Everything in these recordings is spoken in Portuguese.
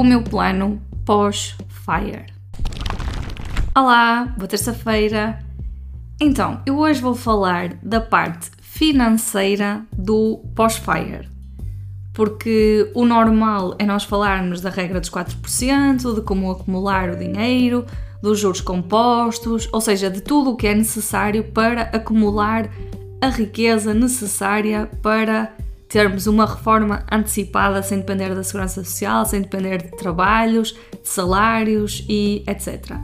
o meu plano pós-FIRE. Olá, boa terça-feira. Então, eu hoje vou falar da parte financeira do pós-FIRE. Porque o normal é nós falarmos da regra dos 4%, de como acumular o dinheiro, dos juros compostos, ou seja, de tudo o que é necessário para acumular a riqueza necessária para termos uma reforma antecipada sem depender da segurança social, sem depender de trabalhos, de salários e etc.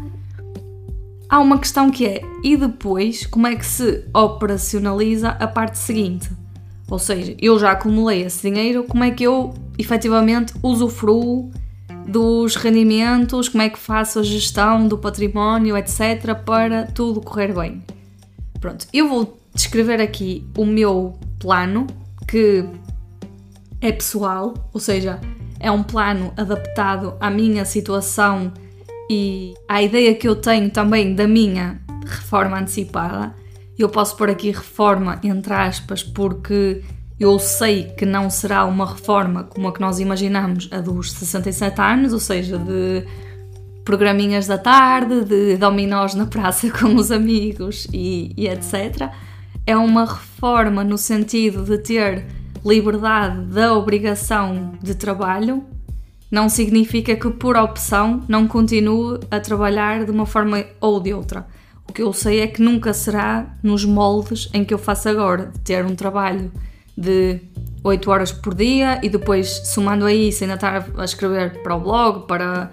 Há uma questão que é: e depois como é que se operacionaliza a parte seguinte? Ou seja, eu já acumulei esse dinheiro, como é que eu efetivamente usufruo dos rendimentos, como é que faço a gestão do património, etc., para tudo correr bem? Pronto, eu vou descrever aqui o meu plano, que é pessoal, ou seja, é um plano adaptado à minha situação e à ideia que eu tenho também da minha reforma antecipada. Eu posso pôr aqui reforma entre aspas porque eu sei que não será uma reforma como a que nós imaginamos a dos 67 anos, ou seja, de programinhas da tarde, de dominós na praça com os amigos e, e etc. É uma reforma no sentido de ter liberdade da obrigação de trabalho, não significa que por opção não continue a trabalhar de uma forma ou de outra. O que eu sei é que nunca será nos moldes em que eu faço agora, de ter um trabalho de 8 horas por dia e depois, somando a isso, ainda estar a escrever para o blog, para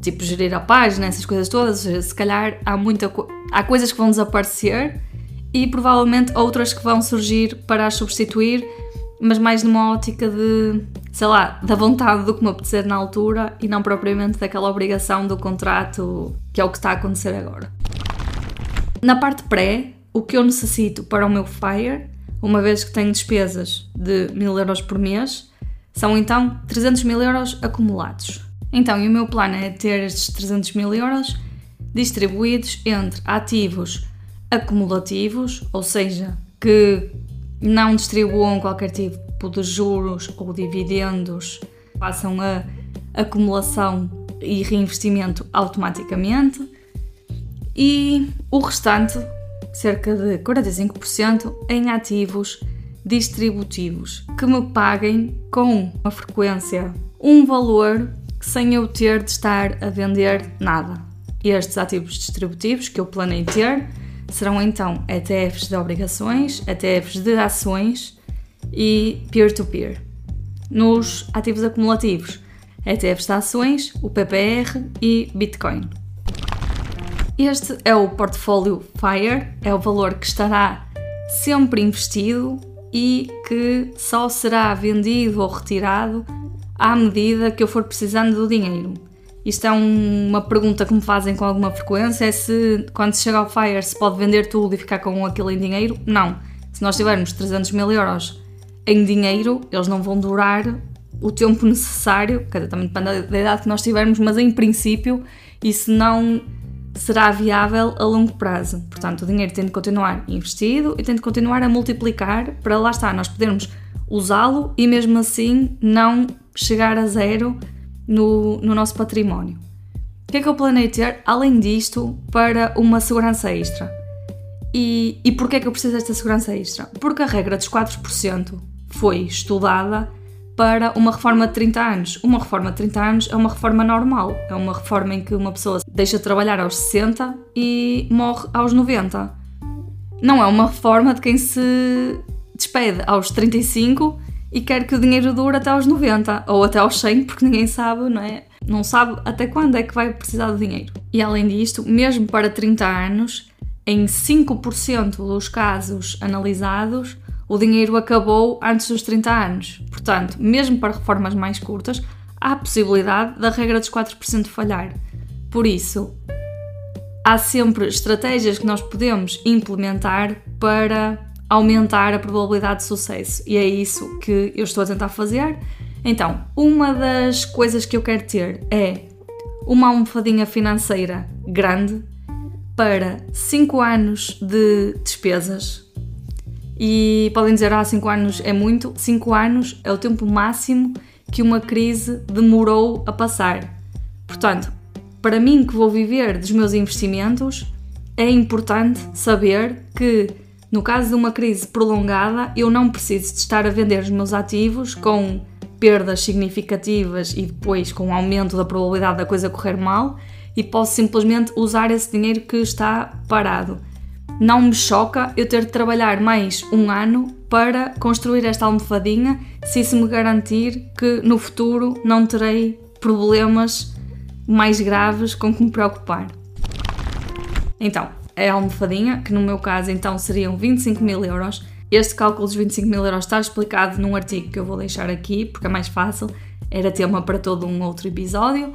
tipo gerir a página, essas coisas todas. Se calhar há muita co há coisas que vão desaparecer e provavelmente outras que vão surgir para as substituir mas mais numa ótica de, sei lá, da vontade do que me apetecer na altura e não propriamente daquela obrigação do contrato que é o que está a acontecer agora. Na parte pré, o que eu necessito para o meu FIRE, uma vez que tenho despesas de 1000 euros por mês, são então 300 mil euros acumulados. Então, o meu plano é ter estes 300 mil euros distribuídos entre ativos acumulativos, ou seja, que não distribuam qualquer tipo de juros ou dividendos, façam a acumulação e reinvestimento automaticamente e o restante, cerca de 45%, em ativos distributivos que me paguem com uma frequência, um valor sem eu ter de estar a vender nada. Estes ativos distributivos que eu planei ter serão então ETFs de obrigações, ETFs de ações e peer-to-peer. -peer. Nos ativos acumulativos, ETFs de ações, o PPR e Bitcoin. Este é o portfólio FIRE, é o valor que estará sempre investido e que só será vendido ou retirado à medida que eu for precisando do dinheiro. Isto é um, uma pergunta que me fazem com alguma frequência: é se quando se chega ao Fire se pode vender tudo e ficar com aquilo em dinheiro? Não. Se nós tivermos 300 mil euros em dinheiro, eles não vão durar o tempo necessário, cada também depende da idade que nós tivermos, mas em princípio isso não será viável a longo prazo. Portanto, o dinheiro tem de continuar investido e tem de continuar a multiplicar para lá estar, nós podermos usá-lo e mesmo assim não chegar a zero no, no nosso património. O que é que eu planei ter, além disto, para uma segurança extra? E, e porquê é que eu preciso desta segurança extra? Porque a regra dos 4% foi estudada para uma reforma de 30 anos. Uma reforma de 30 anos é uma reforma normal, é uma reforma em que uma pessoa deixa de trabalhar aos 60 e morre aos 90. Não é uma reforma de quem se despede aos 35 e quer que o dinheiro dure até aos 90 ou até aos 100, porque ninguém sabe, não é? Não sabe até quando é que vai precisar do dinheiro. E além disto, mesmo para 30 anos, em 5% dos casos analisados, o dinheiro acabou antes dos 30 anos. Portanto, mesmo para reformas mais curtas, há a possibilidade da regra dos 4% falhar. Por isso, há sempre estratégias que nós podemos implementar para aumentar a probabilidade de sucesso. E é isso que eu estou a tentar fazer. Então, uma das coisas que eu quero ter é uma almofadinha financeira grande para 5 anos de despesas. E podem dizer, ah, 5 anos é muito. 5 anos é o tempo máximo que uma crise demorou a passar. Portanto, para mim que vou viver dos meus investimentos, é importante saber que no caso de uma crise prolongada, eu não preciso de estar a vender os meus ativos com perdas significativas e depois com aumento da probabilidade da coisa correr mal e posso simplesmente usar esse dinheiro que está parado. Não me choca eu ter de trabalhar mais um ano para construir esta almofadinha se isso me garantir que no futuro não terei problemas mais graves com que me preocupar. Então, a almofadinha, que no meu caso então seriam 25 mil euros. Este cálculo dos 25 mil euros está explicado num artigo que eu vou deixar aqui, porque é mais fácil, era tema para todo um outro episódio.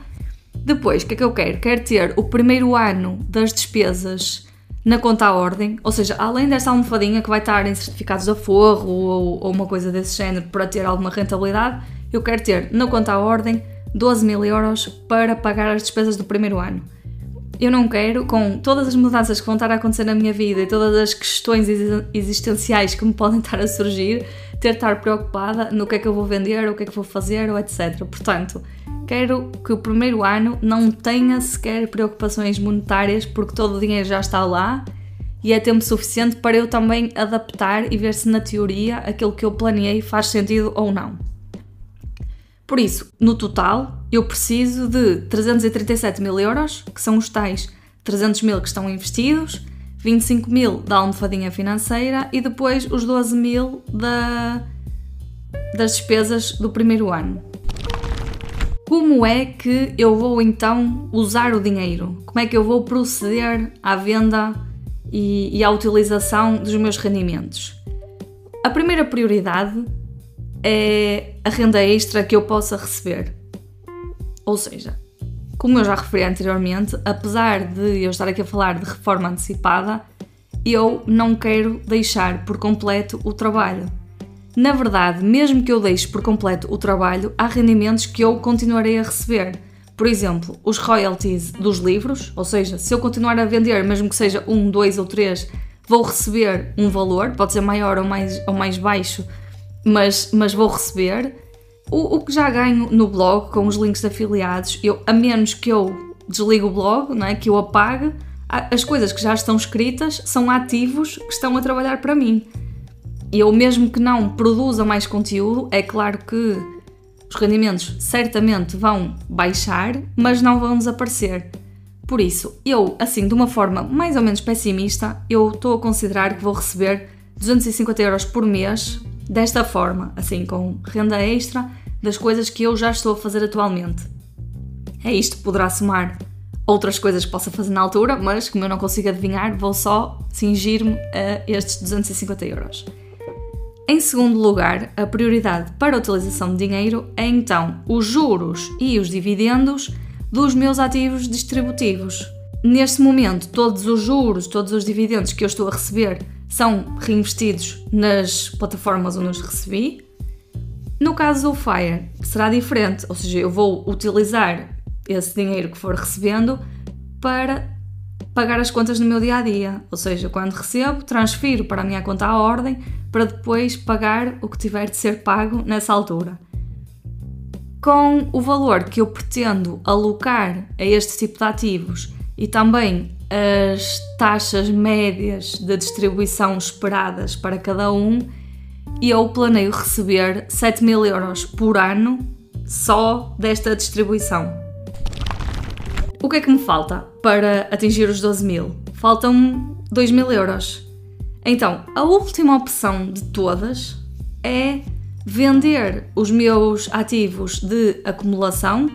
Depois, o que é que eu quero? Quero ter o primeiro ano das despesas na conta à ordem, ou seja, além desta almofadinha que vai estar em certificados de aforro ou, ou uma coisa desse género para ter alguma rentabilidade, eu quero ter na conta à ordem 12 mil euros para pagar as despesas do primeiro ano eu não quero, com todas as mudanças que vão estar a acontecer na minha vida e todas as questões existenciais que me podem estar a surgir, ter de estar preocupada no que é que eu vou vender, o que é que vou fazer, ou etc. Portanto, quero que o primeiro ano não tenha sequer preocupações monetárias, porque todo o dinheiro já está lá e é tempo suficiente para eu também adaptar e ver se na teoria aquilo que eu planeei faz sentido ou não. Por isso, no total, eu preciso de 337 mil euros, que são os tais 300 mil que estão investidos, 25 mil da almofadinha financeira e depois os 12 mil da, das despesas do primeiro ano. Como é que eu vou então usar o dinheiro? Como é que eu vou proceder à venda e, e à utilização dos meus rendimentos? A primeira prioridade é a renda extra que eu possa receber. Ou seja, como eu já referi anteriormente, apesar de eu estar aqui a falar de reforma antecipada, eu não quero deixar por completo o trabalho. Na verdade, mesmo que eu deixe por completo o trabalho, há rendimentos que eu continuarei a receber. Por exemplo, os royalties dos livros, ou seja, se eu continuar a vender, mesmo que seja um, dois ou três, vou receber um valor, pode ser maior ou mais, ou mais baixo, mas, mas vou receber. O, o que já ganho no blog com os links de afiliados, eu, a menos que eu desligue o blog, não é? que eu apague, as coisas que já estão escritas são ativos que estão a trabalhar para mim. Eu, mesmo que não produza mais conteúdo, é claro que os rendimentos certamente vão baixar, mas não vão desaparecer. Por isso, eu, assim, de uma forma mais ou menos pessimista, eu estou a considerar que vou receber 250 euros por mês desta forma, assim, com renda extra das coisas que eu já estou a fazer atualmente. É isto, poderá somar outras coisas que possa fazer na altura, mas como eu não consigo adivinhar, vou só cingir-me a estes 250 euros. Em segundo lugar, a prioridade para a utilização de dinheiro é então os juros e os dividendos dos meus ativos distributivos. Neste momento, todos os juros, todos os dividendos que eu estou a receber são reinvestidos nas plataformas onde os recebi. No caso do Fire, será diferente, ou seja, eu vou utilizar esse dinheiro que for recebendo para pagar as contas no meu dia a dia. Ou seja, quando recebo, transfiro para a minha conta à ordem para depois pagar o que tiver de ser pago nessa altura. Com o valor que eu pretendo alocar a este tipo de ativos e também as taxas médias de distribuição esperadas para cada um e eu planeio receber 7 mil euros por ano só desta distribuição. O que é que me falta para atingir os 12 mil? Faltam 2 mil euros. Então, a última opção de todas é vender os meus ativos de acumulação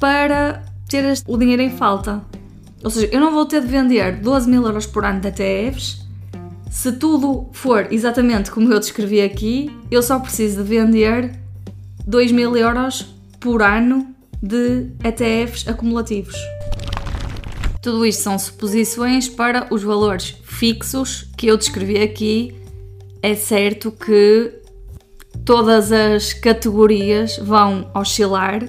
para ter o dinheiro em falta. Ou seja, eu não vou ter de vender 12 mil euros por ano de ETFs. Se tudo for exatamente como eu descrevi aqui, eu só preciso de vender 2 mil euros por ano de ETFs acumulativos. Tudo isto são suposições para os valores fixos que eu descrevi aqui. É certo que todas as categorias vão oscilar,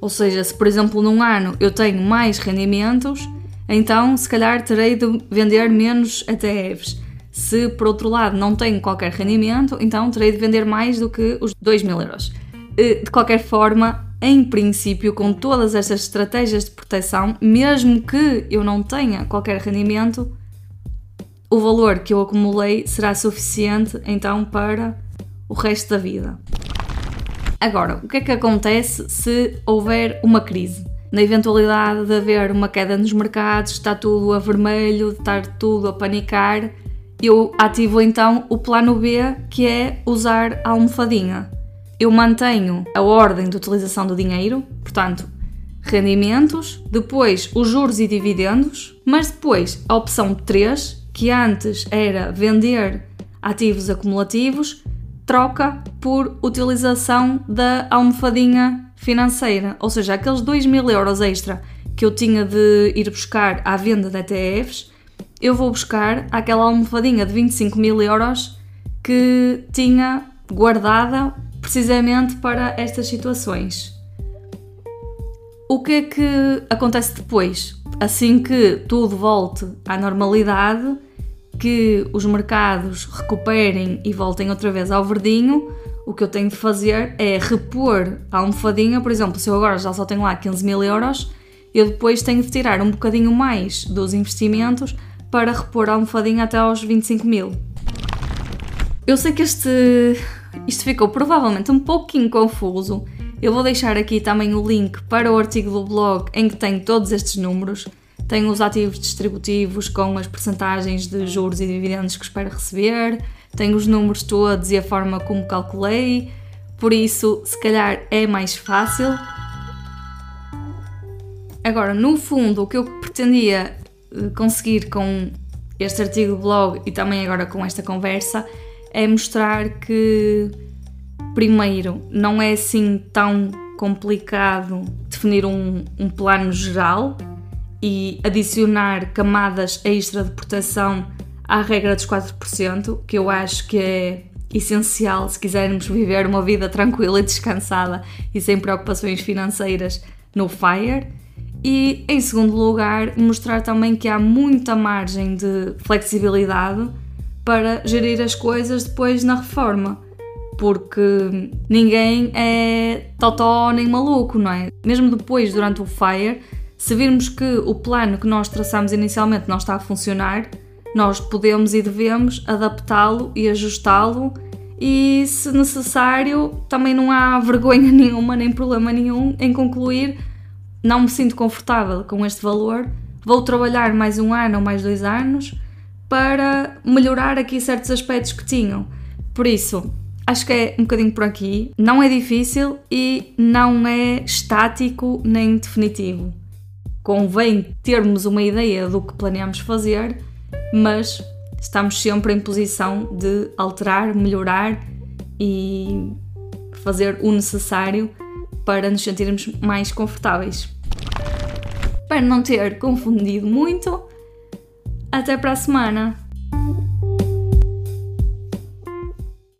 ou seja, se por exemplo num ano eu tenho mais rendimentos, então se calhar terei de vender menos ETFs. Se por outro lado não tenho qualquer rendimento, então terei de vender mais do que os 2 mil euros. de qualquer forma, em princípio, com todas estas estratégias de proteção, mesmo que eu não tenha qualquer rendimento, o valor que eu acumulei será suficiente então para o resto da vida. Agora, o que é que acontece se houver uma crise? Na eventualidade de haver uma queda nos mercados, está tudo a vermelho, está tudo a panicar, eu ativo então o plano B, que é usar a almofadinha. Eu mantenho a ordem de utilização do dinheiro, portanto, rendimentos, depois os juros e dividendos, mas depois a opção 3, que antes era vender ativos acumulativos, troca por utilização da almofadinha financeira, ou seja, aqueles 2 mil euros extra que eu tinha de ir buscar à venda de ETFs, eu vou buscar aquela almofadinha de 25 mil euros que tinha guardada precisamente para estas situações. O que é que acontece depois? Assim que tudo volte à normalidade, que os mercados recuperem e voltem outra vez ao verdinho, o que eu tenho de fazer é repor a almofadinha. Por exemplo, se eu agora já só tenho lá 15 mil euros, eu depois tenho de tirar um bocadinho mais dos investimentos para repor a almofadinha até aos 25 mil. Eu sei que este isto ficou provavelmente um pouquinho confuso. Eu vou deixar aqui também o link para o artigo do blog em que tem todos estes números. Tenho os ativos distributivos com as percentagens de juros e dividendos que espero receber, tenho os números todos e a forma como calculei, por isso, se calhar é mais fácil. Agora, no fundo, o que eu pretendia eh, conseguir com este artigo do blog e também agora com esta conversa é mostrar que, primeiro, não é assim tão complicado definir um, um plano geral e adicionar camadas extra de proteção à regra dos 4%, que eu acho que é essencial se quisermos viver uma vida tranquila e descansada e sem preocupações financeiras no FIRE. E, em segundo lugar, mostrar também que há muita margem de flexibilidade para gerir as coisas depois na reforma. Porque ninguém é totó nem maluco, não é? Mesmo depois, durante o FIRE, se virmos que o plano que nós traçamos inicialmente não está a funcionar, nós podemos e devemos adaptá-lo e ajustá-lo e, se necessário, também não há vergonha nenhuma nem problema nenhum em concluir não me sinto confortável com este valor, vou trabalhar mais um ano ou mais dois anos para melhorar aqui certos aspectos que tinham. Por isso, acho que é um bocadinho por aqui. Não é difícil e não é estático nem definitivo. Convém termos uma ideia do que planeamos fazer, mas estamos sempre em posição de alterar, melhorar e fazer o necessário para nos sentirmos mais confortáveis. Para não ter confundido muito, até para a semana!